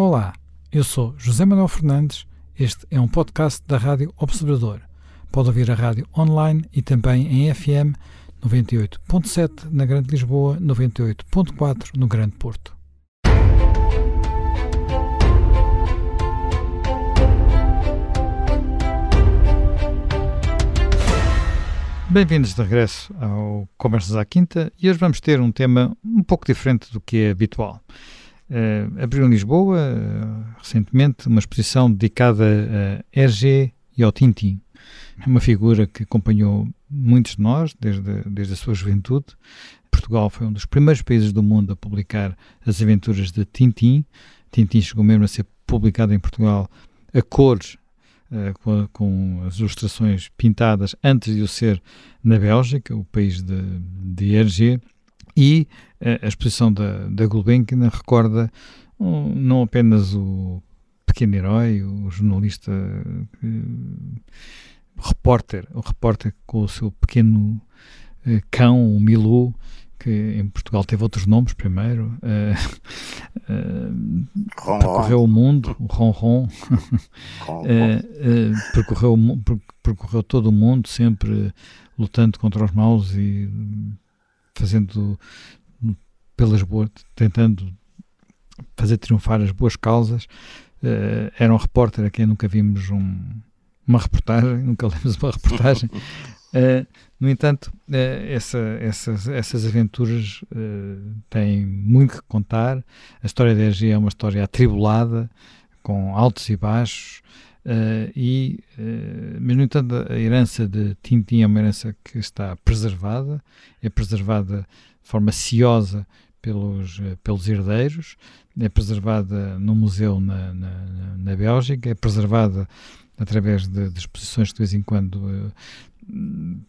Olá, eu sou José Manuel Fernandes. Este é um podcast da Rádio Observador. Pode ouvir a rádio online e também em FM 98.7 na Grande Lisboa, 98.4 no Grande Porto. Bem-vindos de regresso ao Conversas à Quinta e hoje vamos ter um tema um pouco diferente do que é habitual. Uh, abriu em Lisboa, uh, recentemente, uma exposição dedicada a Hergé e ao Tintin. Uma figura que acompanhou muitos de nós desde, desde a sua juventude. Portugal foi um dos primeiros países do mundo a publicar as aventuras de Tintin. Tintin chegou mesmo a ser publicado em Portugal a cores Uh, com, com, as ilustrações pintadas antes de o ser na Bélgica, o país de, de Hergé, e uh, a exposição da, da Gulbenkian recorda um, não apenas o pequeno herói, o jornalista, uh, repórter, o repórter com o seu pequeno cão, o Milou, que em Portugal teve outros nomes primeiro, uh, uh, percorreu o mundo, o Ronron, uh, percorreu, percorreu todo o mundo, sempre lutando contra os maus e fazendo pelas boas, tentando fazer triunfar as boas causas. era um repórter a quem nunca vimos um, uma reportagem, nunca lemos uma reportagem. Uh, no entanto, uh, essa, essas, essas aventuras uh, têm muito que contar. A história da EG é uma história atribulada, com altos e baixos, e, mas, no entanto, a herança de Tintin é uma herança que está preservada, é preservada de forma ciosa pelos, pelos herdeiros, é preservada no museu na, na, na Bélgica, é preservada através de, de, exposições que de vez em quando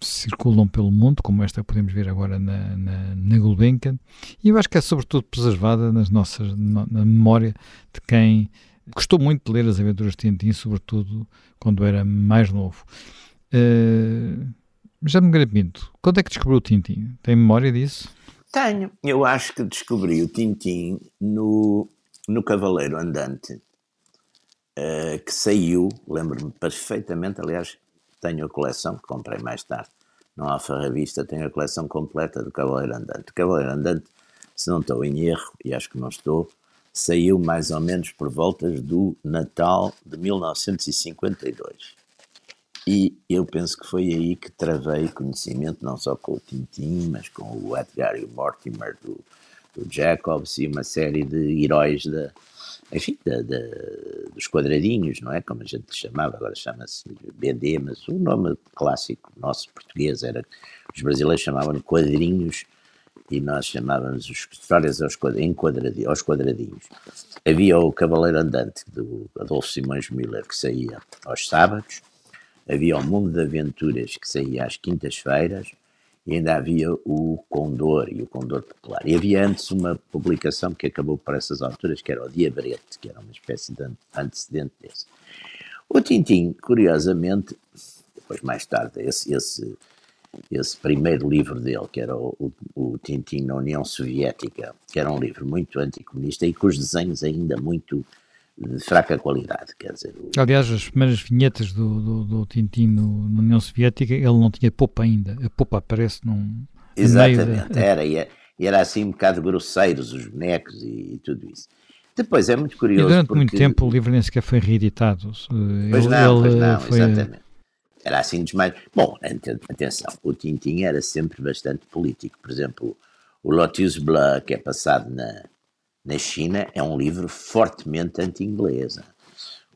circulam pelo mundo, como esta que podemos ver agora na, na, na Gulbenkian, e eu acho que é sobretudo preservada nas nossas, na memória de quem gostou muito de ler as aventuras de Tintin, sobretudo quando era mais novo. Uh, já me Pinto, quando é que descobriu o Tintin? Tem memória disso? Tenho. Eu acho que descobri o Tintin no, no Cavaleiro Andante, uh, que saiu, lembro-me perfeitamente, aliás, tenho a coleção, que comprei mais tarde, no Alfa Revista, tenho a coleção completa do Cavaleiro Andante. O Cavaleiro Andante, se não estou em erro, e acho que não estou, saiu mais ou menos por voltas do Natal de 1952. E eu penso que foi aí que travei conhecimento, não só com o Tintin, mas com o Edgar Mortimer do, do Jacobs e uma série de heróis da, enfim, da, dos quadradinhos, não é? Como a gente chamava, agora chama-se BD, mas o nome clássico nosso português era, os brasileiros chamavam quadrinhos e nós chamávamos os histórias aos quadradinhos, aos quadradinhos. Havia o Cavaleiro Andante, do Adolfo Simões Miller, que saía aos sábados, havia o Mundo de Aventuras, que saía às quintas-feiras, e ainda havia o Condor e o Condor Popular. E havia antes uma publicação que acabou por essas alturas, que era o Diabrete, que era uma espécie de antecedente desse. O Tintim, curiosamente, depois mais tarde, esse, esse, esse primeiro livro dele, que era o, o, o Tintim na União Soviética, que era um livro muito anticomunista e com os desenhos ainda muito de fraca qualidade, quer dizer... O... Aliás, as primeiras vinhetas do, do, do Tintin no, na União Soviética, ele não tinha popa ainda, a popa aparece num... Exatamente, era, e era assim um bocado grosseiros os bonecos e, e tudo isso. Depois é muito curioso. E durante porque... muito tempo o livro nem sequer foi reeditado. Pois ele, não, pois não, foi... exatamente. Era assim dos mais. Bom, atenção, o Tintin era sempre bastante político. Por exemplo, o Lotus Bleu, que é passado na, na China é um livro fortemente anti-inglesa.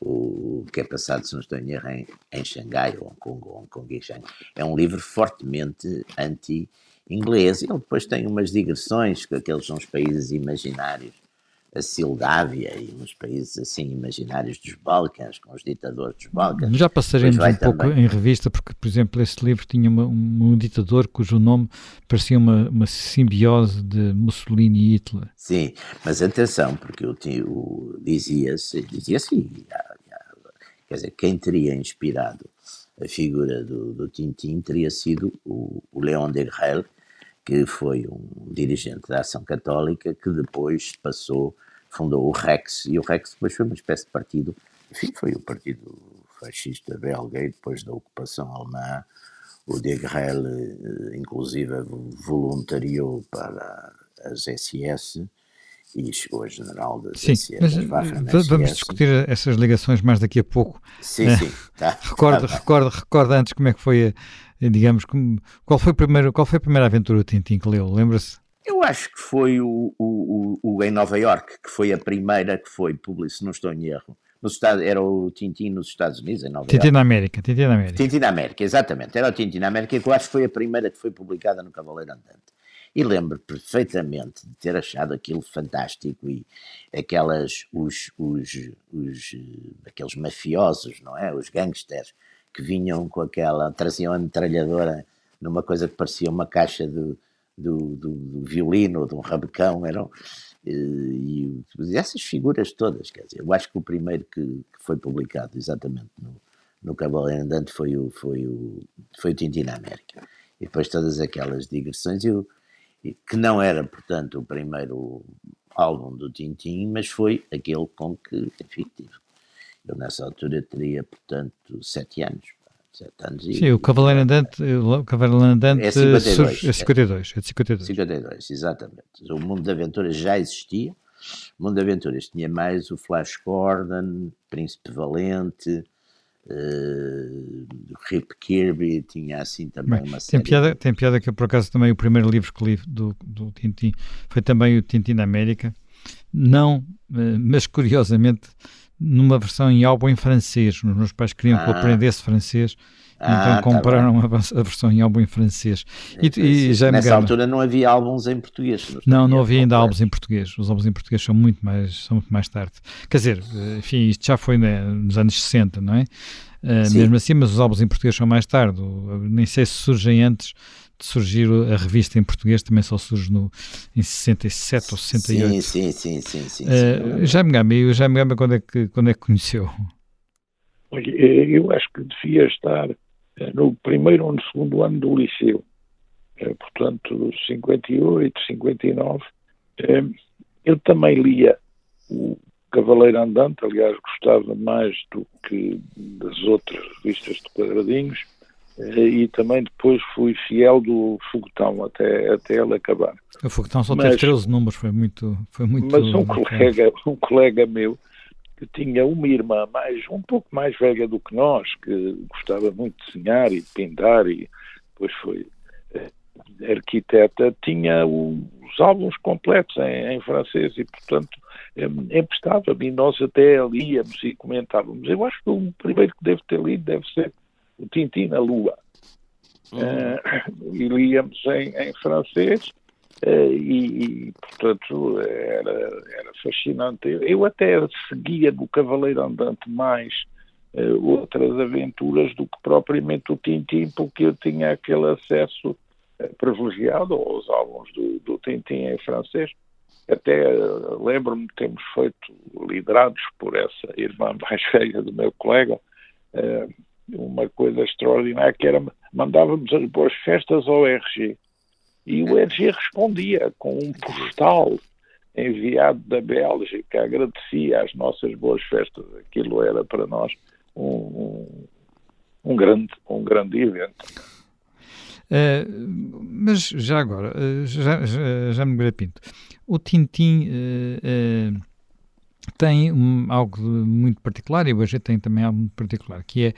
O que é passado, se não estou em erro, em, em Xangai, ou Hong Kong, ou Hong Kong e Xangai, é um livro fortemente anti-inglês. Ele depois tem umas digressões, que aqueles são os países imaginários a Sildávia e uns países assim imaginários dos Balcãs, com os ditadores dos Balcãs. Já passaremos um pouco também. em revista, porque, por exemplo, esse livro tinha uma, um ditador cujo nome parecia uma, uma simbiose de Mussolini e Hitler. Sim, mas atenção, porque o, o dizia-se, dizia-se, quer dizer, quem teria inspirado a figura do, do Tintin teria sido o, o Léon Degrelle, que foi um dirigente da Ação Católica que depois passou fundou o Rex, e o Rex depois foi uma espécie de partido, enfim, foi o partido fascista belga, e depois da ocupação alemã, o Degrelle, eh, inclusive, voluntariou para as SS, e chegou a general da Sim, mas vamos discutir essas ligações mais daqui a pouco. Sim, sim. Tá, recorda, tá recorda, recorda antes como é que foi, digamos, como, qual, foi a primeira, qual foi a primeira aventura do Tintin que leu? Lembra-se? Eu acho que foi o, o, o, o, em Nova York, que foi a primeira que foi publicada, se não estou em erro. No estado, era o Tintin nos Estados Unidos, em Nova Tintin York. na América, Tintin na América. Tintin na América, exatamente. Era o Tintin na América, que eu acho que foi a primeira que foi publicada no Cavaleiro Andante. E lembro perfeitamente de ter achado aquilo fantástico e aquelas, os, os, os, aqueles mafiosos, não é? Os gangsters que vinham com aquela, traziam a metralhadora numa coisa que parecia uma caixa do, do, do, do violino, de um rabecão, eram, e, e, essas figuras todas, quer dizer, eu acho que o primeiro que, que foi publicado exatamente no, no Cavaleiro Andante foi o, foi o, foi o Tintin na América. E depois todas aquelas digressões, eu, que não era, portanto, o primeiro álbum do Tintin, mas foi aquele com que, enfim, tive. Eu nessa altura teria, portanto, sete anos. Sete anos Sim, e, o Cavaleiro Andante, o Cavaleiro Andante é 52. É 52, é 52. 52, exatamente. O Mundo de Aventuras já existia. O Mundo de Aventuras tinha mais o Flash Gordon, Príncipe Valente, Uh, Rip Kirby tinha assim também Bem, uma série. Tem piada, tem piada que eu, por acaso, também o primeiro livro que li do, do Tintin foi também o Tintin da América. Não, uh, mas curiosamente, numa versão em álbum em francês. Os meus pais queriam ah. que eu ah. aprendesse francês. Então ah, tá compraram tá a, a, versão em álbum em francês. E, e já Nessa altura não havia álbuns em português. Não, não havia ainda álbuns em português. Os álbuns em português são muito mais, são muito mais tarde. Quer dizer, enfim, isto já foi né, nos anos 60, não é? Uh, mesmo assim, mas os álbuns em português são mais tarde. Nem sei se surgem antes de surgir a revista em português, também só surge no, em 67 ou 68. Sim, sim, sim. sim, sim, uh, já me Gamba, já me Gamba quando é que, quando é que conheceu? Olha, eu acho que devia estar eh, no primeiro ou no segundo ano do liceu, eh, portanto, 58, 59. Eh, eu também lia o Cavaleiro Andante, aliás, gostava mais do que das outras revistas de quadradinhos, e também depois fui fiel do Foguetão até, até ele acabar. O Foguetão só mas, teve 13 números, foi muito. Foi muito mas um colega, um colega meu que tinha uma irmã mais um pouco mais velha do que nós, que gostava muito de desenhar e de pintar e depois foi eh, arquiteta, tinha os álbuns completos em, em francês e, portanto, emprestava-me e nós até líamos e comentávamos. Eu acho que o primeiro que devo ter lido deve ser o Tintin na Lua. Uhum. Uh, e líamos em, em francês eh, e, e, portanto, era, era fascinante. Eu até seguia do Cavaleiro Andante mais uh, outras aventuras do que propriamente o Tintim, porque eu tinha aquele acesso uh, privilegiado aos álbuns do, do Tintim em francês. Até uh, lembro-me de termos feito, liderados por essa irmã mais velha do meu colega, uma coisa extraordinária que era mandávamos as boas festas ao RG e o RG respondia com um postal enviado da Bélgica, agradecia as nossas boas festas. Aquilo era para nós um, um, um grande, um grande evento. Uh, mas já agora, uh, já, já, já me Pinto, o Tintim uh, tem um, algo muito particular e o RG tem também algo muito particular, que é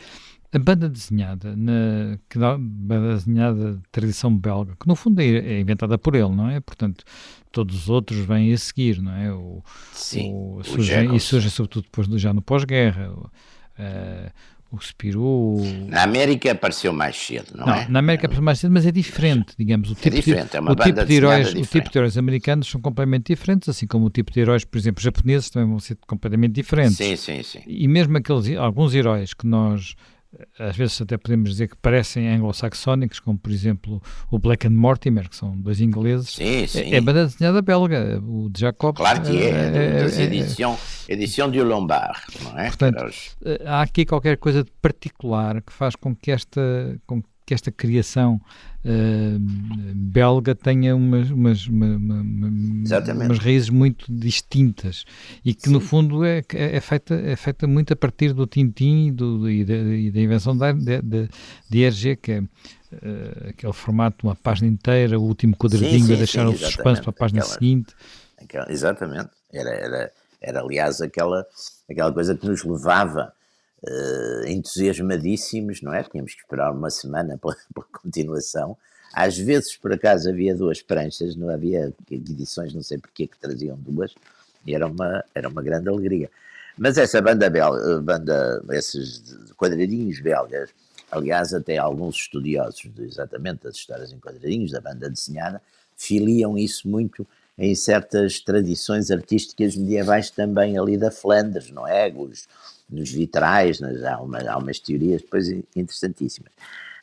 a banda desenhada, na, que dá, banda desenhada de tradição belga, que no fundo é, é, inventada por ele, não é? Portanto, todos os outros vêm a seguir, não é? O, Sim, o, e surge sobretudo depois já no pós-guerra. O, uh, o Spirou... Na América apareceu mais cedo, não, não é? Na América apareceu mais cedo, mas é diferente, digamos. O é tipo é diferente, de, é uma o banda tipo de heróis, diferente. O tipo de heróis americanos são completamente diferentes, assim como o tipo de heróis, por exemplo, japoneses também vão ser completamente diferentes. Sim, sim, sim. E mesmo aqueles, alguns heróis que nós às vezes até podemos dizer que parecem anglo-saxónicos, como por exemplo o Black and Mortimer, que são dois ingleses. Sim, sim. É, é banda desenhada belga, o de Jacob. Claro que é, é, é, edição, edição de Lombard, não é? Portanto, há aqui qualquer coisa de particular que faz com que esta, com, que esta criação uh, belga tenha umas, umas, uma, uma, umas raízes muito distintas e que Sim. no fundo é, é, feita, é feita muito a partir do Tintin e, do, e, da, e da invenção de, Hergé, que é uh, aquele formato de uma página inteira, o último quadradinho sim, sim, a deixar o suspense para a página aquela, seguinte. Aquela, exatamente, era, era, era aliás aquela, aquela coisa que nos levava uh, entusiasmadíssimos, não é? Tínhamos que esperar uma semana pela, pela, continuação. Às vezes, por acaso, havia duas pranchas, não havia edições, não sei porque que traziam duas, e era uma, era uma grande alegria. Mas essa banda belga, banda, esses quadradinhos belgas, aliás, até alguns estudiosos de, exatamente das histórias em quadradinhos, da banda desenhada, filiam isso muito em certas tradições artísticas medievais também ali da Flandres, não é? Os, nos vitrais, nas, há, uma, há umas teorias depois interessantíssimas.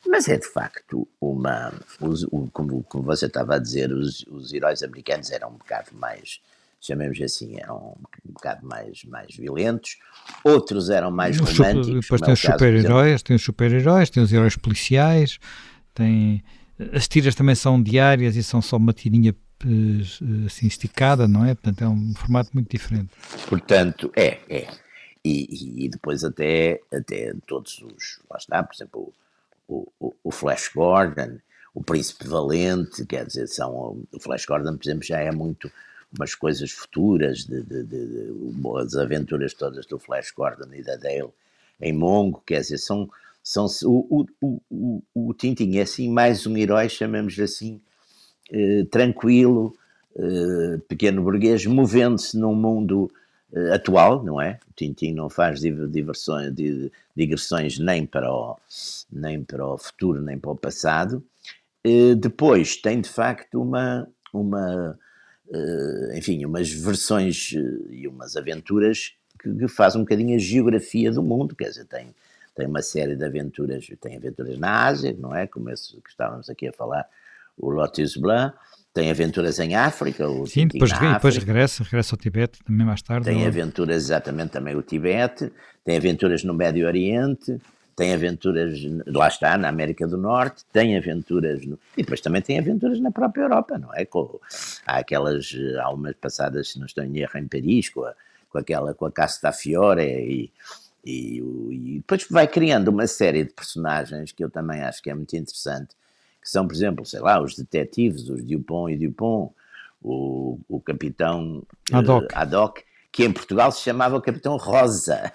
Mas é de facto uma. Os, o, como, como você estava a dizer, os, os heróis americanos eram um bocado mais, chamemos assim, eram um bocado mais, mais violentos, outros eram mais os românticos. Depois tem é os super-heróis, tem os super-heróis, tem os heróis policiais, tem. As tiras também são diárias e são só uma tirinha eh, assim esticada, não é? Portanto, é um formato muito diferente. Portanto, é, é e, e, depois até, até todos os, lá está, por exemplo, o, o, o, Flash Gordon, o Príncipe Valente, quer dizer, são, o Flash Gordon, por exemplo, já é muito umas coisas futuras, de, de, de, de as aventuras todas do Flash Gordon e da Dale em Mongo, quer dizer, são, são o, o, o, o Tintin é assim mais um herói, chamemos assim, eh, tranquilo, eh, pequeno burguês, movendo-se num mundo atual, não é? O Tintin não faz diversões, digressões nem para, o, nem para o futuro, nem para o passado. Uh, depois tem de facto uma, uma uh, enfim, umas versões e umas aventuras que, que faz um bocadinho a geografia do mundo, quer dizer, tem, tem uma série de aventuras, tem aventuras na Ásia, não é? Como esse que estávamos aqui a falar, o Lotus Blanc, tem aventuras em África. O Sim, depois, depois regressa, regressa ao Tibete também mais tarde. Tem ou... aventuras exatamente também o Tibete, tem aventuras no Médio Oriente, tem aventuras, lá está, na América do Norte, tem aventuras, no, e depois também tem aventuras na própria Europa, não é? Com, há aquelas, há umas passadas, se não estou em erro, em Paris, com, a, com aquela, com a Casta Fiore e, e, e depois vai criando uma série de personagens que eu também acho que é muito interessante, que são, por exemplo, sei lá, os detetives, os Dupont e Dupont, o, o capitão Haddock. Uh, Haddock, que em Portugal se chamava o capitão Rosa.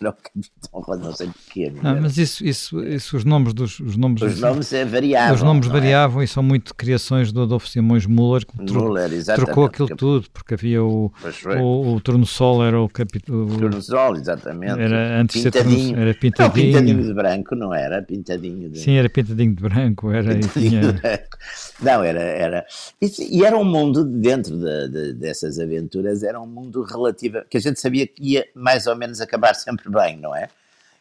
Era o capitão Rosa, não sei porquê. Ah, mas isso, isso, isso, os nomes dos... Os nomes, os nomes é variavam. Os nomes é? variavam é? e são muito criações do Adolfo Simões Muller, que Muller, trocou aquilo cap... tudo, porque havia o, o, o Tornosol, era o capitão... O Tornosol, exatamente. Era antes pintadinho. Ser, era pintadinho. Não, pintadinho de branco, não era? Pintadinho de... Sim, era pintadinho de branco. Era, tinha... de branco. Não, era... era... E, e, era um mundo, dentro de, de, dessas aventuras, era um mundo relativo, que a gente sabia que ia mais ou menos acabar sempre sempre bem, não é?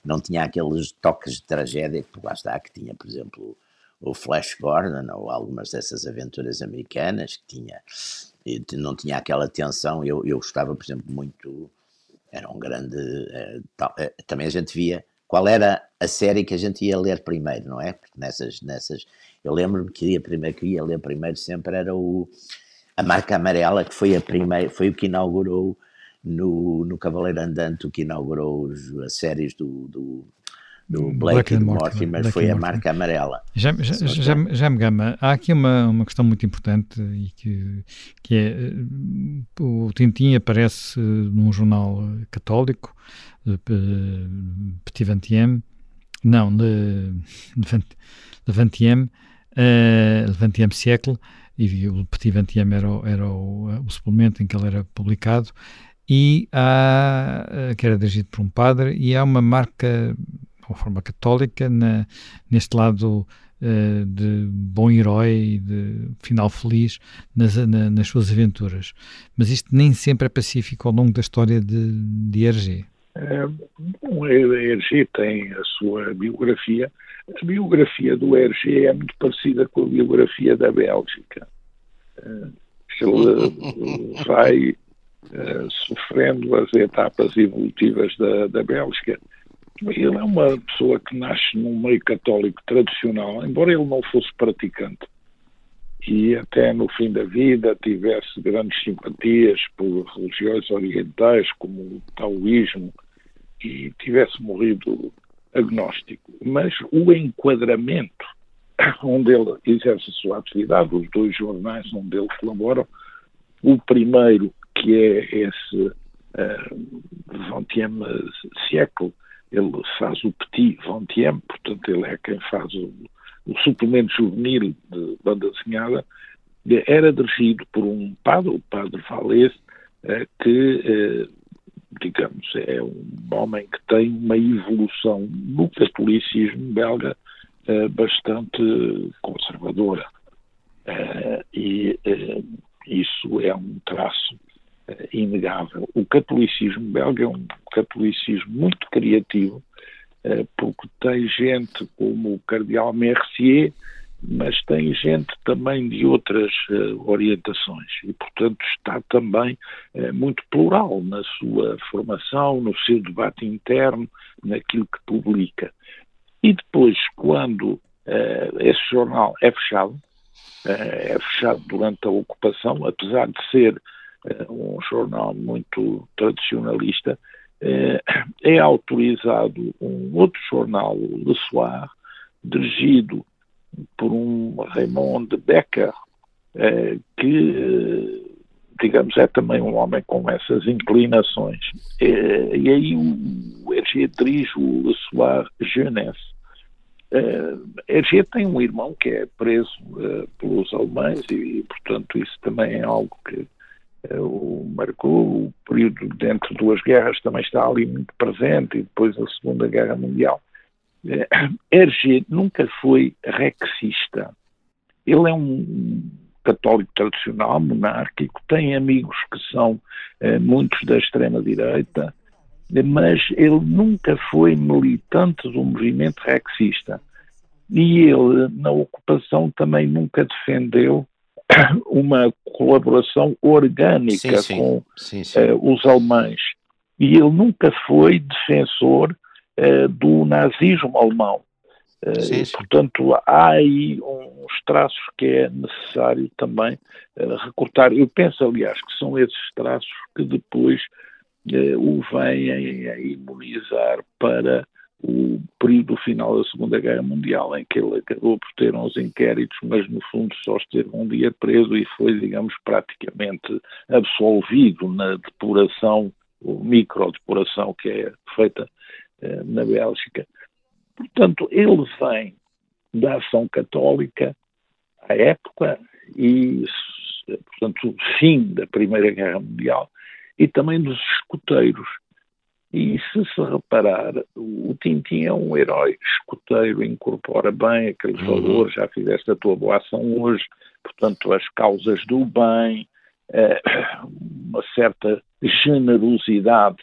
Não tinha aqueles toques de tragédia que lá está, que tinha, por exemplo, o Flash Gordon ou algumas dessas aventuras americanas que tinha, não tinha aquela tensão. Eu, eu gostava, por exemplo, muito, era um grande. É, tal, é, também a gente via qual era a série que a gente ia ler primeiro, não é? Porque nessas, nessas eu lembro-me que ia primeiro que ia ler primeiro sempre era o a marca amarela que foi a primeira, foi o que inaugurou no, no Cavaleiro Andante, o que inaugurou as séries do, do, do Blake e do Mortimer, Black foi a marca amarela. Já, já, já, já, me gama, há aqui uma, uma questão muito importante e que, que é eh, o Tintin aparece num jornal católico, Petit Vingtième, não, uh, Vingtième siècle, e o Petit Vingtième era, era o, o suplemento em que ele era publicado, e há, eh, que era dirigido por um padre, e há uma marca, uma forma católica, na, neste lado uh, de bom herói e de final feliz nas, na, nas suas aventuras. Mas isto nem sempre é pacífico ao longo da história de, de Hergé. É, bom, Hergé tem a sua biografia. A biografia do Hergé é muito parecida com a biografia da Bélgica. Uh, ele vai sofrendo as etapas evolutivas da, da Bélgica ele é uma pessoa que nasce num meio católico tradicional, embora ele não fosse praticante e até no fim da vida tivesse grandes simpatias por religiões orientais como o taoísmo e tivesse morrido agnóstico. Mas o enquadramento onde ele exerce a sua atividade, os dois jornais onde ele colabora, o primeiro, que é esse uh, Vingtième siècle, ele faz o Petit Vingtième, portanto ele é quem faz o, o suplemento juvenil de banda desenhada, era dirigido por um padre, o padre Valés, uh, que uh, digamos, é um homem que tem uma evolução no catolicismo belga bastante conservadora. E isso é um traço inegável. O catolicismo belga é um catolicismo muito criativo, porque tem gente como o cardeal Mercier, mas tem gente também de outras uh, orientações e, portanto, está também uh, muito plural na sua formação, no seu debate interno, naquilo que publica. E depois, quando uh, esse jornal é fechado, é fechado durante a ocupação, apesar de ser um jornal muito tradicionalista, é autorizado um outro jornal, Le Soir, dirigido por um Raymond Becker, eh, que, digamos, é também um homem com essas inclinações. E aí o Hergé dirige o Le Soir Jeunesse. Hergé tem um irmão que é preso pelos alemães e, portanto, isso também é algo que o marcou. O período dentro de duas guerras também está ali muito presente e depois a Segunda Guerra Mundial. Hergé nunca foi rexista. Ele é um católico tradicional, monárquico, tem amigos que são eh, muitos da extrema-direita, mas ele nunca foi militante do movimento rexista. E ele, na ocupação, também nunca defendeu uma colaboração orgânica sim, sim. com sim, eh, os alemães. E ele nunca foi defensor uh, do nazismo alemão. Uh. Portanto, há aí uns traços que é necessário também uh, recortar. Eu penso, aliás, que são esses traços que depois o vêm a imunizar para o período final da Segunda Guerra Mundial, em que ele acabou por ter uns inquéritos, mas no fundo só esteve um dia preso e foi, digamos, praticamente absolvido na depuração, microdepuração que é feita eh, na Bélgica. Portanto, ele vem da ação católica à época e, portanto, fim da Primeira Guerra Mundial e também dos escuteiros. E se se reparar, o Tintin é um herói escoteiro, incorpora bem aqueles uhum. valores, já fizeste a tua boa ação hoje, portanto, as causas do bem, eh, uma certa generosidade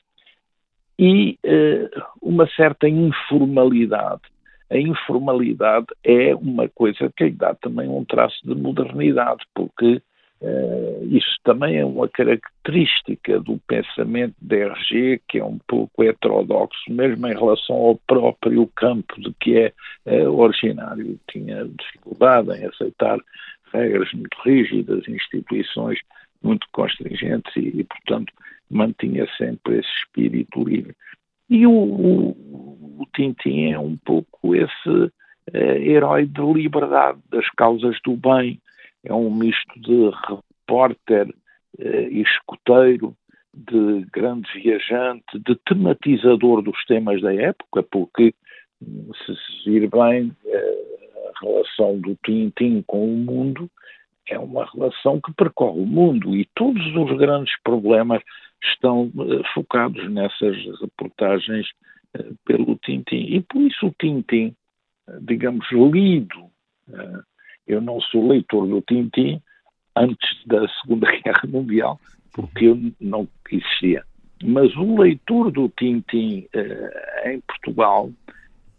e uh, uma certa informalidade. A informalidade é uma coisa que lhe dá também um traço de modernidade, porque uh, isso também é uma característica do pensamento de RG, que é um pouco heterodoxo, mesmo em relação ao próprio campo de que é uh, originário. Tinha dificuldade em aceitar regras muito rígidas, instituições muito constringentes e, e portanto, mantinha sempre esse espírito livre. E o, o, o Tintin é um pouco esse uh, herói de liberdade, das causas do bem. É um misto de repórter uh, e escoteiro, de grande viajante, de tematizador dos temas da época, porque se se vir bem uh, a relação do Tintin com o mundo é uma relação que percorre o mundo e todos os grandes problemas estão uh, focados nessas reportagens uh, pelo Tintin. E por isso o Tintin, uh, digamos, lido, eu não sou leitor do Tintin antes da Segunda Guerra Mundial, porque eu não existia. Mas o leitor do Tintin em Portugal,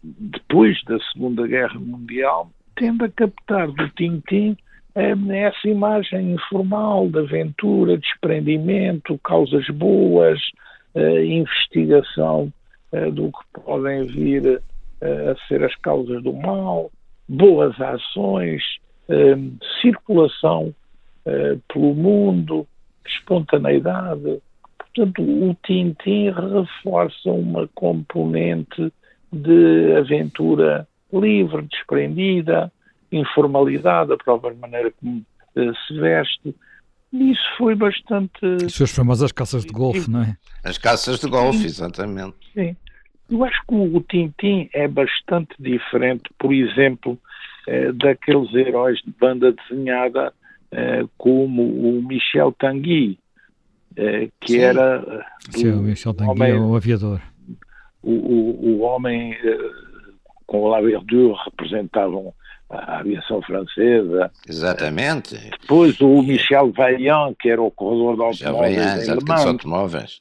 depois da Segunda Guerra Mundial, tende a captar do Tintin essa imagem informal de aventura, desprendimento, causas boas, investigação uh, do que podem vir a ser as causas do mal, boas ações, circulação pelo mundo, espontaneidade. Portanto, o Tintin reforça uma componente de aventura livre, desprendida, informalidade, a própria maneira como se veste. Isso foi bastante. As suas famosas caças de golfe, não é? As caças de golfe, exatamente. Sim. Eu acho que o Tintim é bastante diferente, por exemplo, eh, daqueles heróis de banda desenhada eh, como o Michel Tanguy, eh, que Sim. era. Sim, o Michel Tanguy é o aviador. O, o, o homem com o La Verdure representavam a aviação francesa. Exatamente. Depois o Michel Vaillant, que era o corredor de automóveis Vaillant, automóveis.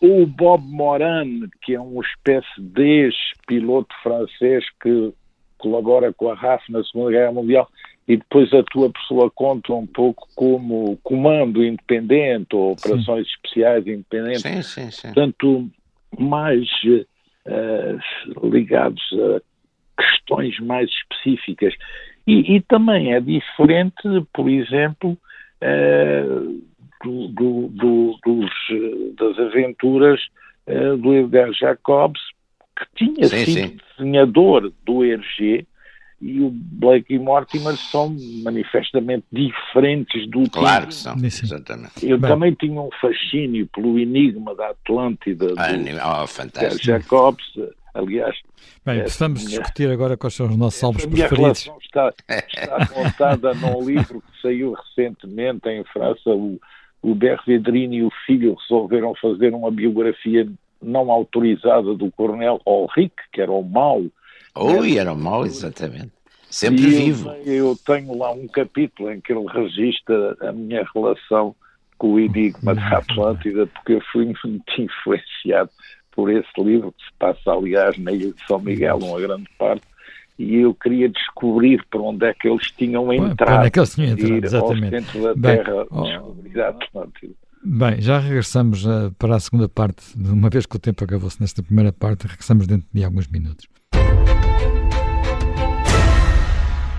O Bob Moran, que é uma espécie de ex-piloto francês que colabora com a RAF na Segunda Guerra Mundial e depois atua por sua conta um pouco como comando independente ou operações sim. especiais independentes. Sim, sim, sim. Portanto, mais uh, ligados a questões mais específicas. E, e também é diferente, por exemplo, uh, do, do, do, dos, das aventuras uh, do Edgar Jacobs, que tinha sim, sido sim. desenhador do Hergé, e o Blake e Mortimer são manifestamente diferentes do Claro que são, exatamente. Eu Bem. também tinha um fascínio pelo enigma da Atlântida ah, do oh, fantástico. Jacobs, aliás. Bem, precisamos minha, discutir agora quais são os nossos álbuns preferidos. A está, está contada num livro que saiu recentemente em França. O, o Bervedrini e o filho resolveram fazer uma biografia não autorizada do coronel Ulrich, que era o mau. Oi, era o mau, exatamente. Sempre e vivo. Eu, eu tenho lá um capítulo em que ele registra a minha relação com o enigma da Atlântida, porque eu fui muito influenciado por esse livro, que se passa, aliás, na Ilha de São Miguel, uma grande parte, e eu queria descobrir para onde é que eles tinham entrado. Onde é que eles tinham entrado, exatamente. Ao centro da Bem, Terra, oh, descobrir a Atlântida. Bem, já regressamos uh, para a segunda parte, uma vez que o tempo acabou-se nesta primeira parte, regressamos dentro de alguns minutos.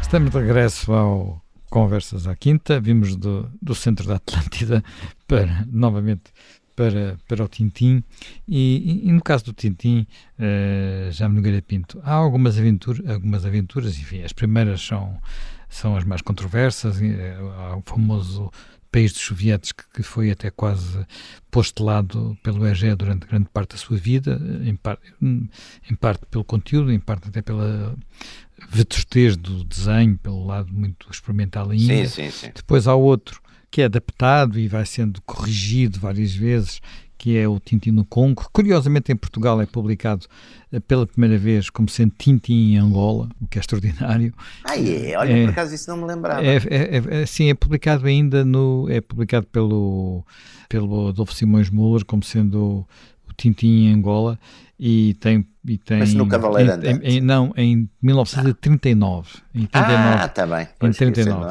Estamos de regresso ao Conversas à Quinta, vimos do, do centro da Atlântida para, novamente, para, para o Tintim. E, e, no caso do Tintim, uh, já me Nogueira Pinto, há algumas, aventura, algumas aventuras, enfim, as primeiras são, são as mais controversas, uh, há o famoso país dos sovietes que, foi até quase postelado pelo EGE durante grande parte da sua vida, em, par, em parte pelo conteúdo, em parte até pela vetustez do desenho, pelo lado muito experimental ainda. Sim, sim, sim. Depois há outro que é adaptado e vai sendo corrigido várias vezes, que é o Tintin no Congo. Curiosamente, em Portugal é publicado eh, pela primeira vez como sendo Tintin em Angola, o que é extraordinário. Ah, é? Olha, é, por acaso isso não me lembrava. É, é, é, sim, é publicado ainda no... é publicado pelo, pelo Adolfo Simões Muller como sendo o Tintin em Angola e tem, e tem Mas no Cavaleiro Andante? Em, em, não, em 1939. Em 39, ah, está bem. Em 39.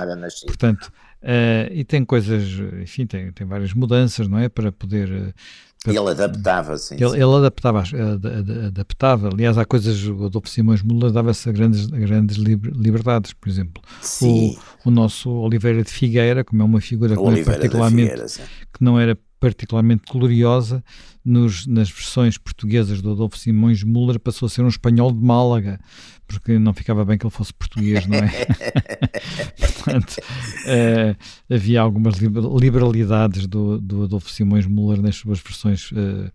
Portanto, Uh, e tem coisas, enfim, tem, tem várias mudanças, não é? Para poder. Eh, para, ele adaptava-se. Ele, ele, adaptava, adaptava. Aliás, há coisas, o Adolfo Simões Mula dava-se grandes, grandes liberdades, por exemplo. O, o, nosso Oliveira de Figueira, como é uma figura que não, é particularmente, Figueira, que não era particularmente gloriosa, nos, nas versões portuguesas do Adolfo Simões Muller passou a ser um espanhol de Málaga, porque não ficava bem que ele fosse português, não é? Portanto, uh, havia algumas liberalidades do, do Adolfo Simões Muller nas suas versões uh,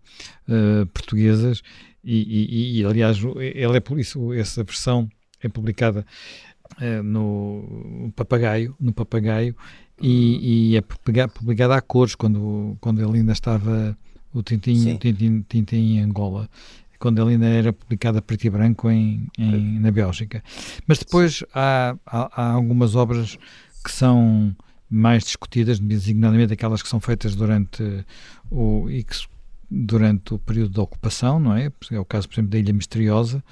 uh, portuguesas e, e, e, aliás, ele é por isso, essa versão é publicada no Papagaio, no Papagaio e, e é publicada a cores quando, quando ele ainda estava o Tintin, Tintin, Tintin em Angola quando ele ainda era publicado a preto e branco em, em na Bélgica. Mas depois há, há, há, algumas obras que são mais discutidas, designadamente aquelas que são feitas durante o, e que, durante o período da ocupação, não é? É o caso, por exemplo, da Ilha Misteriosa,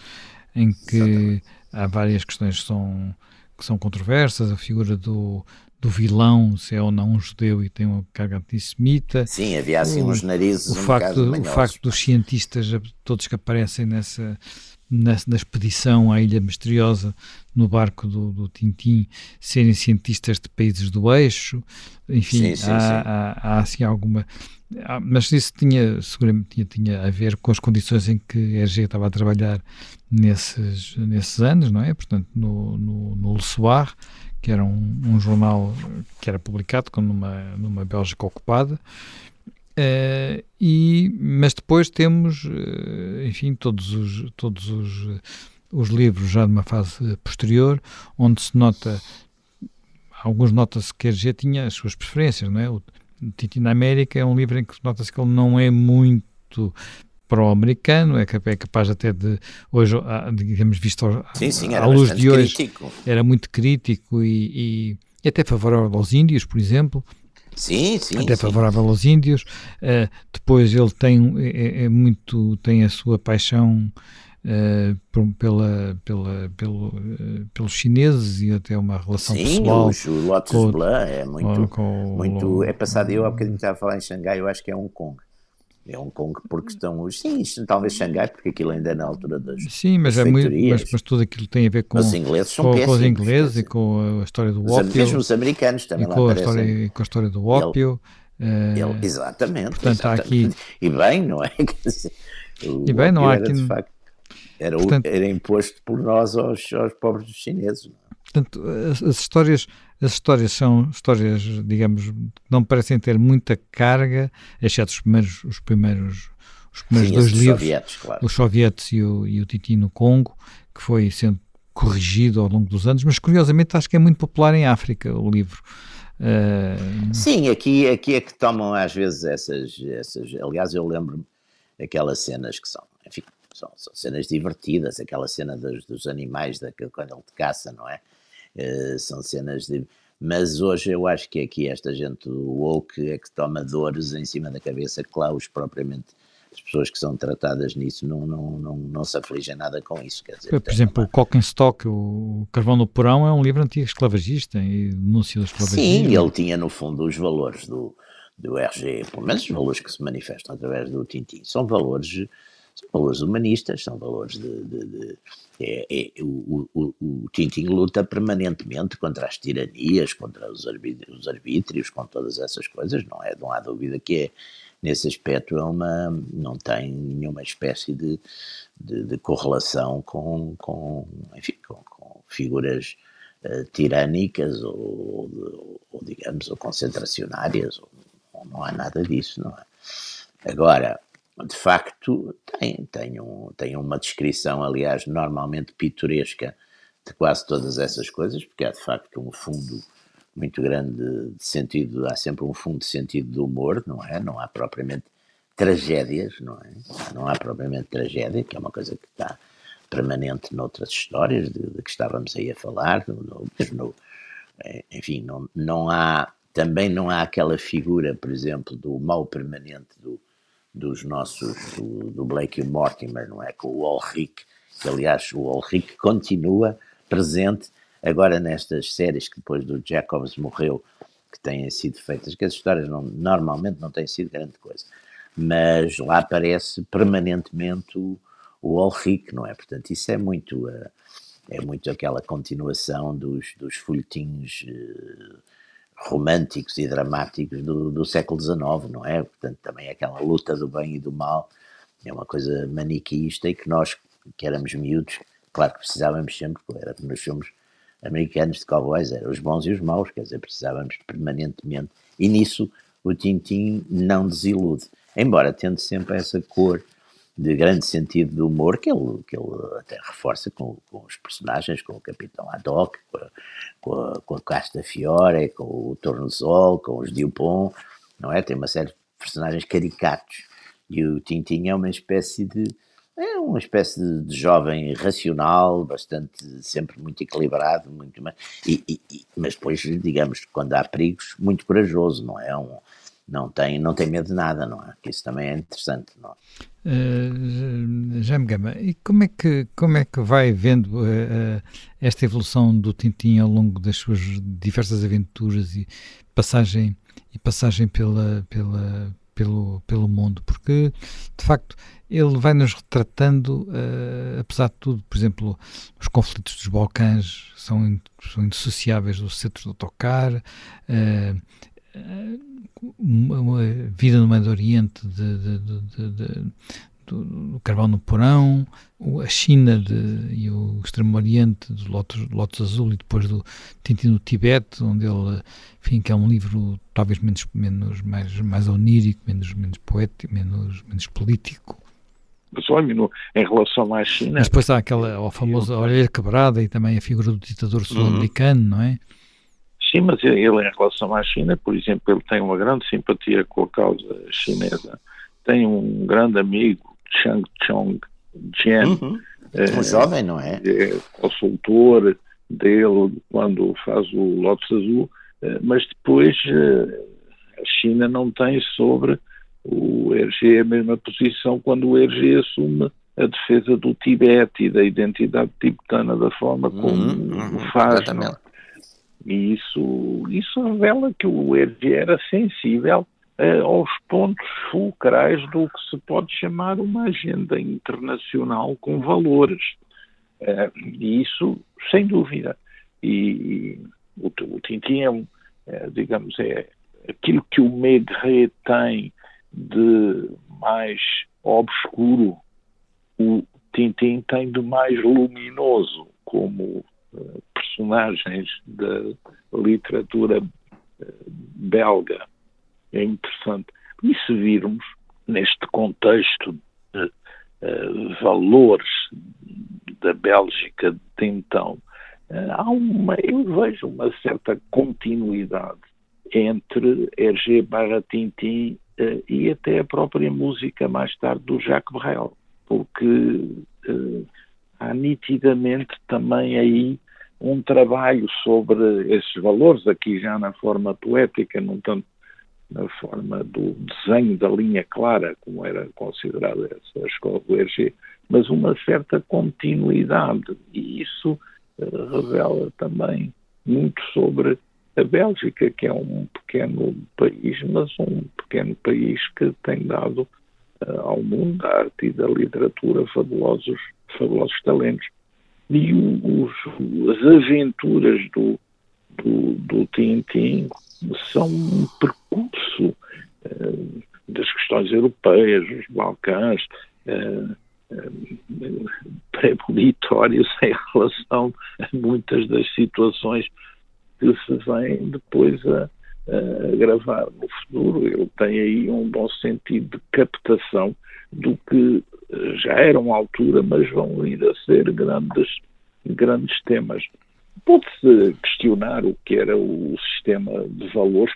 em que Exatamente. há várias questões que são, que são controversas, a figura do, do vilão, se é ou não um judeu e tem uma carga antissemita. Sim, havia assim uns narizes o um facto, o facto dos cientistas, todos que aparecem nessa, nessa na expedição à Ilha Misteriosa no barco do, do Tintim, serem cientistas de países do eixo, enfim, sim, sim, há, sim. Há, há, assim alguma... Há, mas isso tinha, seguramente tinha, tinha a ver com as condições em que a ERG estava a trabalhar nesses, nesses anos, não é? Portanto, no, no, no Le Soir, que era um, um jornal que era publicado numa, numa Bélgica ocupada, Uh, e, mas depois temos, uh, enfim, todos os, todos os, os livros já de uma fase posterior, onde se nota, alguns nota-se que Hergé tinha as suas preferências, não é? O Titi na América é um livro em que nota-se que ele não é muito pró-americano, é capaz até de, hoje, digamos, visto sim, sim, à luz de hoje, crítico. era muito crítico e, e, e, até favorável aos índios, por exemplo. Sim, sim. Até sim. favorável aos índios. Uh, depois ele tem, é, é, muito, tem a sua paixão Uh, pela, pela, pelo, uh, pelos chineses e até uma relação Sim, pessoal. Sim, o Lotus Blanc é muito, com, muito é passado, eu há bocadinho estava a falar em Xangai, eu acho que é Hong Kong. É Hong Kong porque estão os. Sim, isto, talvez Xangai, porque aquilo ainda é na altura das. Sim, mas, é muito, mas, mas, tudo aquilo tem a ver com, os ingleses são com, com os ingleses e com a história do ópio. Mesmo os americanos também e com lá a história, com a história do ópio. Ele, ele, exatamente. Portanto, exatamente. há aqui. E bem, não é? O e bem, não há aqui. De facto, era, portanto, era imposto por nós aos, aos pobres chineses. É? Portanto, as, as, histórias, as histórias são histórias, digamos, que não parecem ter muita carga, exceto os primeiros, os primeiros os primeiros Sim, dois livros, sovietes, claro. os sovietes e o, e o Titi no Congo, que foi sendo corrigido ao longo dos anos, mas curiosamente acho que é muito popular em África o livro. Uh... Sim, aqui, aqui é que tomam às vezes essas, essas aliás eu lembro-me aquelas cenas que são, enfim, são, são, cenas divertidas, aquela cena dos, dos animais, da, quando ele te caça, não é? Uh, são cenas de... Mas hoje eu acho que aqui esta gente woke é que toma dores em cima da cabeça que lá os propriamente as pessoas que são tratadas nisso não, não, não, não se afligem nada com isso. Quer dizer, Por exemplo, uma... o Cockenstock, o Carvão no Porão, é um livro antigo esclavagista e denuncia o esclavagismo. Sim, ele tinha no fundo os valores do, do RG, pelo menos os valores que se manifestam através do Tintin, são valores, são valores humanistas, são valores de. de, de é, é, o, o, o Tintin luta permanentemente contra as tiranias, contra os arbítrios, os arbítrios, com todas essas coisas, não é? Não há dúvida que é nesse aspecto é uma, não tem nenhuma espécie de, de, de correlação com, com, enfim, com, com figuras uh, tirânicas ou, ou, digamos, ou concentracionárias, ou, ou, não há nada disso, não é? Agora, de facto, tem, tem, um, tem uma descrição, aliás, normalmente pitoresca de quase todas essas coisas, porque há de facto um fundo muito grande de sentido, há sempre um fundo de sentido do humor, não é? Não há propriamente tragédias, não é? Não há propriamente tragédia, que é uma coisa que está permanente noutras histórias de, de que estávamos aí a falar, no, no, enfim, não, não há, também não há aquela figura, por exemplo, do mal permanente do, dos nossos, do, do Blake e Mortimer, não é? Com o Ulrich, que aliás o Ulrich continua presente Agora, nestas séries que depois do Jacobs morreu, que têm sido feitas, que as histórias não, normalmente não têm sido grande coisa, mas lá aparece permanentemente o, o Ulrich, não é? Portanto, isso é muito, uh, é muito aquela continuação dos, dos folhetins uh, românticos e dramáticos do, do século XIX, não é? Portanto, também aquela luta do bem e do mal é uma coisa maniqueísta e que nós, que éramos miúdos, claro que precisávamos sempre, era que nós somos americanos de cowboys, eram os bons e os maus, quer dizer, precisávamos permanentemente. E nisso o Tintin não desilude, embora tendo sempre essa cor de grande sentido de humor que ele, que ele até reforça com, com os personagens, com o Capitão Haddock, com a, com com a Casta Fiore, com o Tornosol, com os Dupont, não é? Tem uma série de personagens caricatos. E o Tintin é uma espécie de é uma espécie de, de, jovem racional, bastante, sempre muito equilibrado, muito, e, e, mas depois, digamos, quando há perigos, muito corajoso, não é? Um, não tem, não tem medo de nada, não é? Isso também é interessante, não é? Uh, Jaime Gama, e como é que, como é que vai vendo uh, uh, esta evolução do Tintim ao longo das suas diversas aventuras e passagem, e passagem pela, pela, pelo, pelo mundo? Porque, de facto, ele vai nos retratando, uh, apesar de tudo, por exemplo, os conflitos dos Balcãs são, são indissociáveis do centro do autocar, uh, uma vida no Médio Oriente de, de, de, do, carvão no porão, a China e o Extremo Oriente do Lotus, Lotus Azul e depois do Tintin no Tibete, onde ele, enfim, que é um livro talvez menos, menos mais, mais onírico, menos, menos poético, menos, menos político. Mas olha, no, em relação à China. Mas depois há aquela, o famoso Orelha Quebrada e também a figura do ditador sul-americano, uhum. não é? Sim, mas ele, em relação à China, por exemplo, ele tem uma grande simpatia com a causa chinesa. Tem um grande amigo, Chang Chong Jian. Uhum. É, um jovem, não é? É consultor dele quando faz o Lotus Azul, eh, mas depois a China não tem sobre o Hergé a mesma posição quando o Hergé assume a defesa do Tibete e da identidade tibetana da forma como uhum, uhum, o faz. E isso, isso revela que o Hergé era sensível uh, aos pontos fulcrais do que se pode chamar uma agenda internacional com valores. Uh, e isso, sem dúvida. E, e o, o Tintin é, um, é, digamos, é aquilo que o Maigret tem de mais obscuro, o Tintin tem de mais luminoso, como personagens da literatura uh, belga. É interessante. E se virmos neste contexto de uh, valores da Bélgica de então, há uma, eu vejo uma certa continuidade entre Hergé barra Tintin uh, e até a própria música mais tarde do Jacques Brel, porque uh, há nitidamente também aí um trabalho sobre esses valores, aqui já na forma poética, não tanto na forma do desenho da linha clara, como era considerada essa escola do Hergé, mas uma certa continuidade, e isso uh, revela também muito sobre a Bélgica, que é um pequeno país, mas um pequeno país que tem dado uh, ao mundo da arte e da literatura fabulosos, fabulosos talentos. E os, as aventuras do, do, do Tintin são um percurso uh, das questões europeias, dos Balcãs, uh, premonitórios em relação a muitas das situações que se vem depois a, a gravar no futuro. Ele tem aí um bom sentido de captação do que eh, já eram altura, mas vão vir a ser grandes, grandes temas. Pode-se questionar o que era o sistema de valores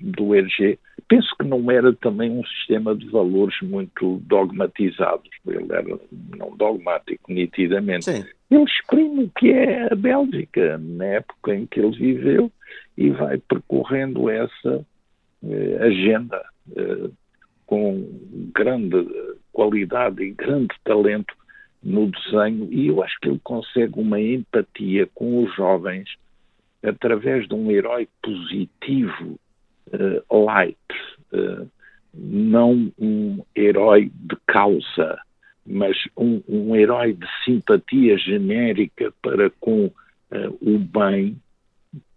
do ERG. Penso que não era também um sistema de valores muito dogmatizados. Ele era não dogmático, nitidamente. Sim. Ele exprime o que é a Bélgica na época em que ele viveu e vai percorrendo essa eh, agenda eh, com grande qualidade e grande talento no desenho. E eu acho que ele consegue uma empatia com os jovens através de um herói positivo, uh, light, uh, não um herói de causa, mas um, um herói de simpatia genérica para com uh, o bem,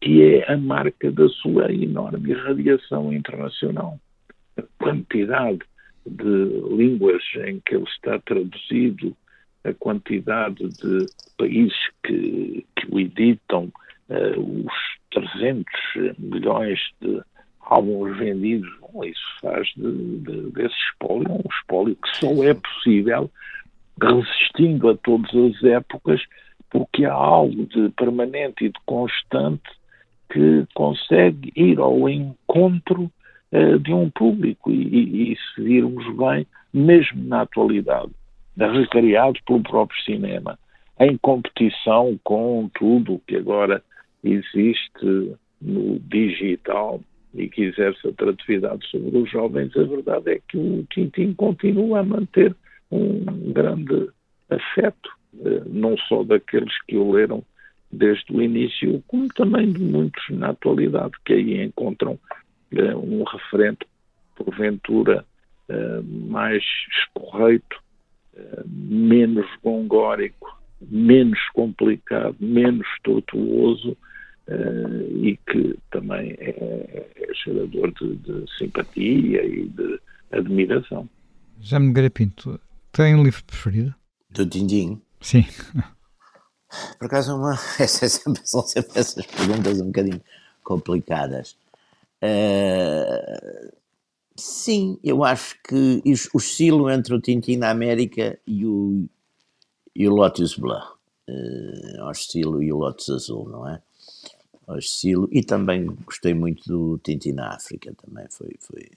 que é a marca da sua enorme irradiação internacional. A quantidade de línguas em que ele está traduzido, a quantidade de países que, que o editam, uh, os 300 milhões de álbuns vendidos, isso faz de, de, desse espólio um espólio que só é possível resistindo a todas as épocas, porque há algo de permanente e de constante que consegue ir ao encontro uh, de um público e, e, se virmos bem, mesmo na atualidade, recriado pelo próprio cinema, em competição com tudo o que agora existe no digital e que exerce atratividade sobre os jovens, a verdade é que o Tintin continua a manter um grande afeto, eh, não só daqueles que o leram desde o início, como também de muitos na atualidade, que aí encontram eh, um referente, porventura, eh, mais escorreito, menos gongórico, menos complicado, menos tortuoso e que também é, é gerador de, de simpatia e de admiração. Já me Pinto, tem um livro preferido? Do Dindim? Sim. Por acaso, uma, essa, sempre, são sempre essas perguntas um bocadinho complicadas. Uh, sim, eu acho que oscilo entre o Tintin na América e o, e o Lotus Bleu. Uh, oscilo e o Lotus Azul, não é? Oscilo. E também gostei muito do Tintin na África, também foi, foi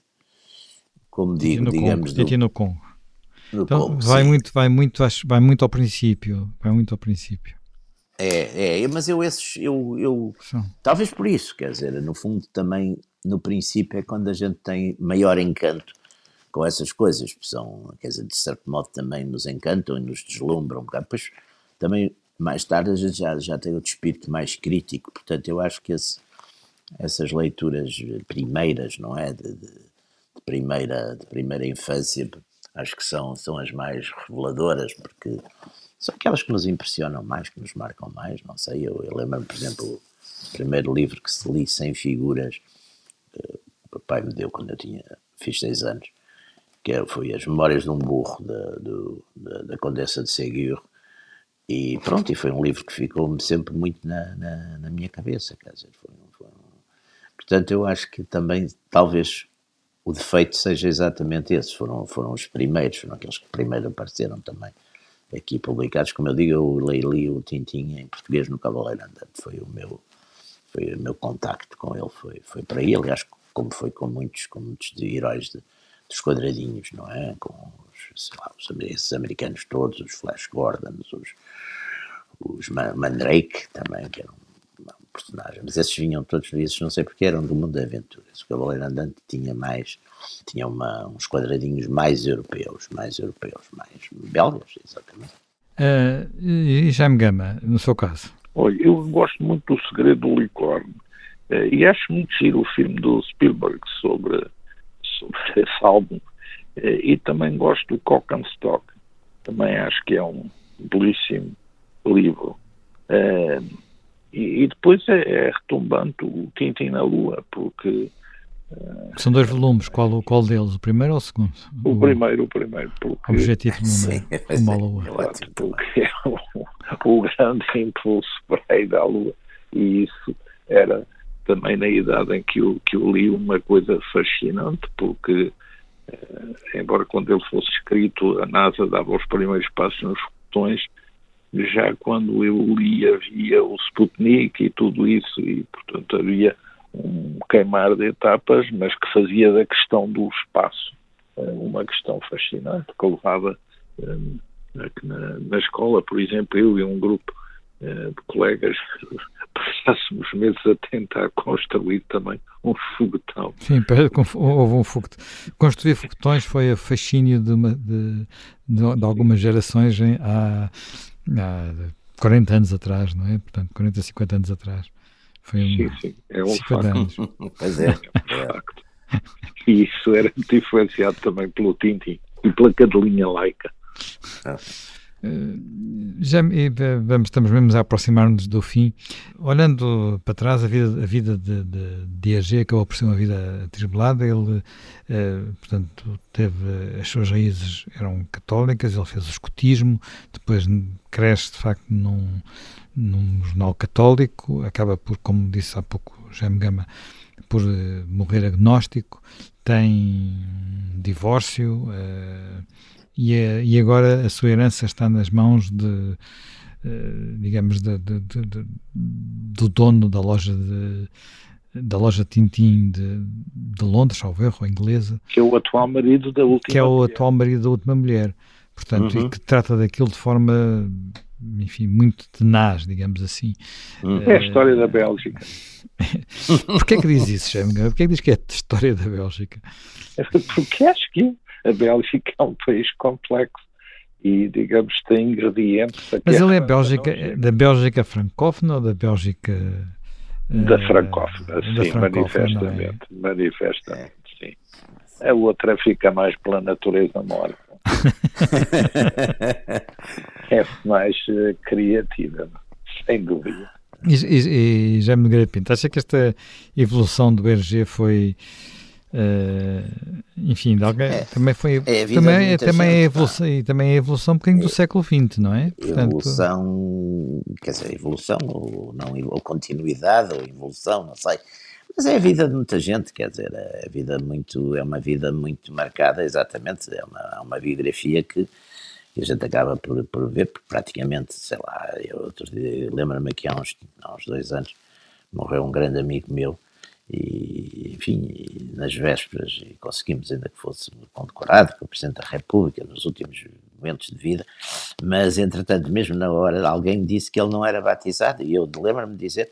como digo, digamos. Tintin no Congo. No então, Congo, vai sim. muito, vai muito, vai muito ao princípio, vai muito ao princípio. É, é, mas eu esses, eu, eu talvez por isso, quer dizer, no fundo também, no princípio é quando a gente tem maior encanto com essas coisas, são, quer dizer, de certo modo também nos encantam e nos deslumbram um bocado, depois também mais tarde a gente já, já tem outro espírito mais crítico, portanto eu acho que esse, essas leituras primeiras, não é, de, de, de primeira, de primeira infância, acho que são, são as mais reveladoras, porque são aquelas que nos impressionam mais, que nos marcam mais, não sei, eu, eu lembro por exemplo, o primeiro livro que se li sem figuras, que o papai me deu quando eu tinha, fiz seis anos, que é, foi As Memórias de um Burro, da, do, da, da Condessa de Ségur, e pronto, e foi um livro que ficou-me sempre muito na, na, na, minha cabeça, quer dizer, foi, foi um... portanto eu acho que também, talvez, o defeito seja exatamente esse, foram, foram os primeiros, foram aqueles que primeiro apareceram também, aqui publicados. Como eu digo, eu leio li o Tintin em português no Cavaleiro Andante. Foi o meu, foi o meu contacto com ele, foi, foi para aí. Aliás, como foi com muitos, com muitos de heróis de, dos quadradinhos, não é? Com os, sei lá, os, esses americanos todos, os Flash Gordons, os, os Mandrake também, que eram personagem, mas esses vinham todos esses, não sei porque, eram do mundo da aventura. O Cavaleiro Andante tinha mais, tinha uma, uns quadradinhos mais europeus, mais europeus, mais belgas, exatamente. Uh, e Jaime Gama, no seu caso? Olha, eu gosto muito do Segredo do Unicórnio uh, e acho muito giro o filme do Spielberg sobre, sobre esse álbum uh, e também gosto do Cock and Stock, também acho que é um belíssimo livro. Uh, e, e depois é, é, retumbante o Tintin na Lua, porque. Uh, São dois volumes, qual, qual deles? O primeiro ou o segundo? O, o primeiro, o primeiro. Porque, objetivo número uma Lua. porque é o, o grande impulso para a ida à Lua. E isso era também na idade em que eu, que eu li uma coisa fascinante, porque, uh, embora quando ele fosse escrito, a NASA dava os primeiros passos nos botões já quando eu li havia o Sputnik e tudo isso, e portanto havia um queimar de etapas, mas que fazia da questão do espaço eh, uma questão fascinante, que levava eh, na, na, escola, por exemplo, eu e um grupo eh, de colegas passássemos meses a tentar construir também um foguetão. Sim, houve um foguetão. Construir foguetões foi a fascínio de, uma, de, de, de algumas gerações em, há 40 anos atrás, não é? Portanto, 40, 50 anos atrás. Foi um, sim, sim, é um facto. Anos. Pois é, é um facto. E isso era muito influenciado também pelo Tintin e pela cadelinha laica. Ah. Já vamos, estamos mesmo a aproximar-nos do fim. Olhando para trás, a vida, a vida de, de, de AG acabou por ser uma vida atribulada. Ele, eh, portanto, teve as suas raízes eram católicas, ele fez o escotismo, depois cresce de facto num, num jornal católico, acaba por, como disse há pouco Jaime Gama, por eh, morrer agnóstico, tem divórcio. Eh, e, é, e agora a sua herança está nas mãos de, Uh, digamos, de, de, de, do dono da loja de da loja Tintim de, de Londres, ao erro, inglesa. Que é o atual marido da última Que é o mulher. atual marido da última mulher. Portanto, uhum. e que trata daquilo de forma, enfim, muito tenaz, digamos assim. Uhum. É a história da Bélgica. Porquê é que diz isso, Xêmega? Porquê é que diz que é a história da Bélgica? Porque acho que a Bélgica é um país complexo e, digamos, tem ingredientes. Mas ele é Bélgica, da Bélgica francófona ou da Bélgica. Da uh, francófona, sim, da manifestamente. É? Manifestamente, sim. A outra fica mais pela natureza morta. é mais uh, criativa, sem dúvida. E, e, e já me Pinto, acha que esta evolução do RG foi Uh, enfim, alguém, é, também foi é também, também, gente, é evolução, e também é evolução um bocadinho é, do século XX, não é? Portanto, evolução, quer dizer, evolução ou, não, ou continuidade ou evolução, não sei. Mas é a vida de muita gente, quer dizer, é, vida muito, é uma vida muito marcada, exatamente, é uma, é uma biografia que, que a gente acaba por, por ver, porque praticamente, sei lá, eu lembro-me que há uns, há uns dois anos morreu um grande amigo meu, e, enfim, nas vésperas e conseguimos ainda que fosse condecorado pelo Presidente da República nos últimos momentos de vida, mas entretanto, mesmo na hora, alguém disse que ele não era batizado e eu lembro-me de dizer,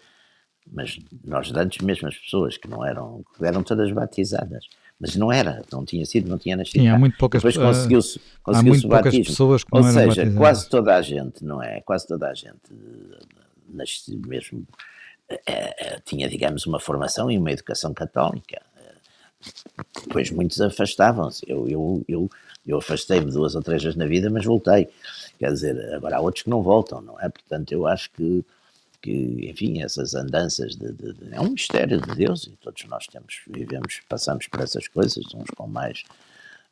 mas nós antes mesmo as pessoas que não eram, eram todas batizadas, mas não era, não tinha sido, não tinha nascido. Sim, há muito poucas, Depois conseguiu-se conseguiu o batismo. pessoas que Ou não seja, batizadas. quase toda a gente, não é? Quase toda a gente nasce mesmo tinha, digamos, uma formação e uma educação católica. Pois muitos afastavam-se. Eu, eu, eu, eu afastei-me duas ou três vezes na vida, mas voltei. Quer dizer, agora há outros que não voltam, não é? Portanto, eu acho que, que enfim, essas andanças de, de, de, é um mistério de Deus e todos nós temos, vivemos, passamos por essas coisas, uns com mais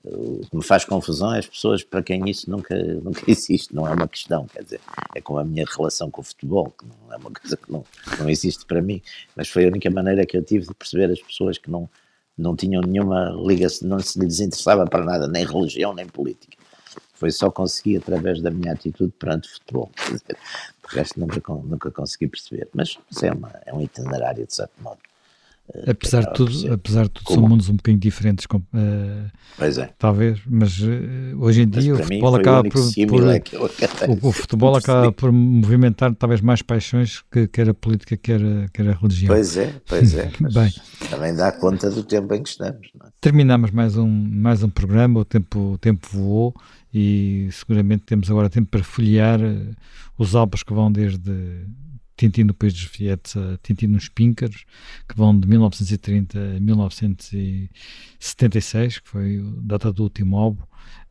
o que me faz confusão é as pessoas para quem isso nunca, nunca existe, não é uma questão, quer dizer, é como a minha relação com o futebol, que não é uma coisa que não, não existe para mim, mas foi a única maneira que eu tive de perceber as pessoas que não, não tinham nenhuma ligação, não se lhes interessava para nada, nem religião, nem política. Foi só conseguir através da minha atitude perante o futebol. Quer dizer, de resto nunca, nunca consegui perceber. Mas isso é, uma, é um itinerário, de certo modo. Eh, apesar de tudo, apesar de tudo Como? são mundos um bocadinho diferentes, uh, pois é. talvez, mas uh, hoje em dia o futebol acaba por, por o, o, futebol acaba por movimentar talvez mais paixões que quer a política, quer a, quer a religião. Pois é, pois é. Bem, também dá conta do tempo em que estamos. É? Terminamos mais um, mais um programa, o tempo, o tempo voou e seguramente temos agora tempo para folhear os álbuns que vão desde Tintin no País dos Fietes a Tintin nos Píncaros, que vão de 1930 a 1976, que foi a data do último álbum.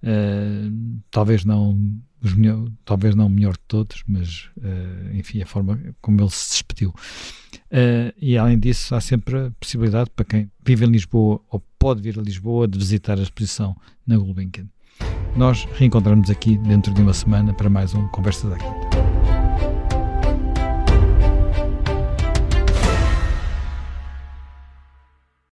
Uh, talvez não os melhor, talvez não o melhor de todos, mas uh, enfim, a forma como ele se despediu. Uh, e além disso, há sempre a possibilidade para quem vive em Lisboa ou pode vir a Lisboa de visitar a exposição na Gulbenkian. Nós reencontramos aqui dentro de uma semana para mais um Conversa da Quinta.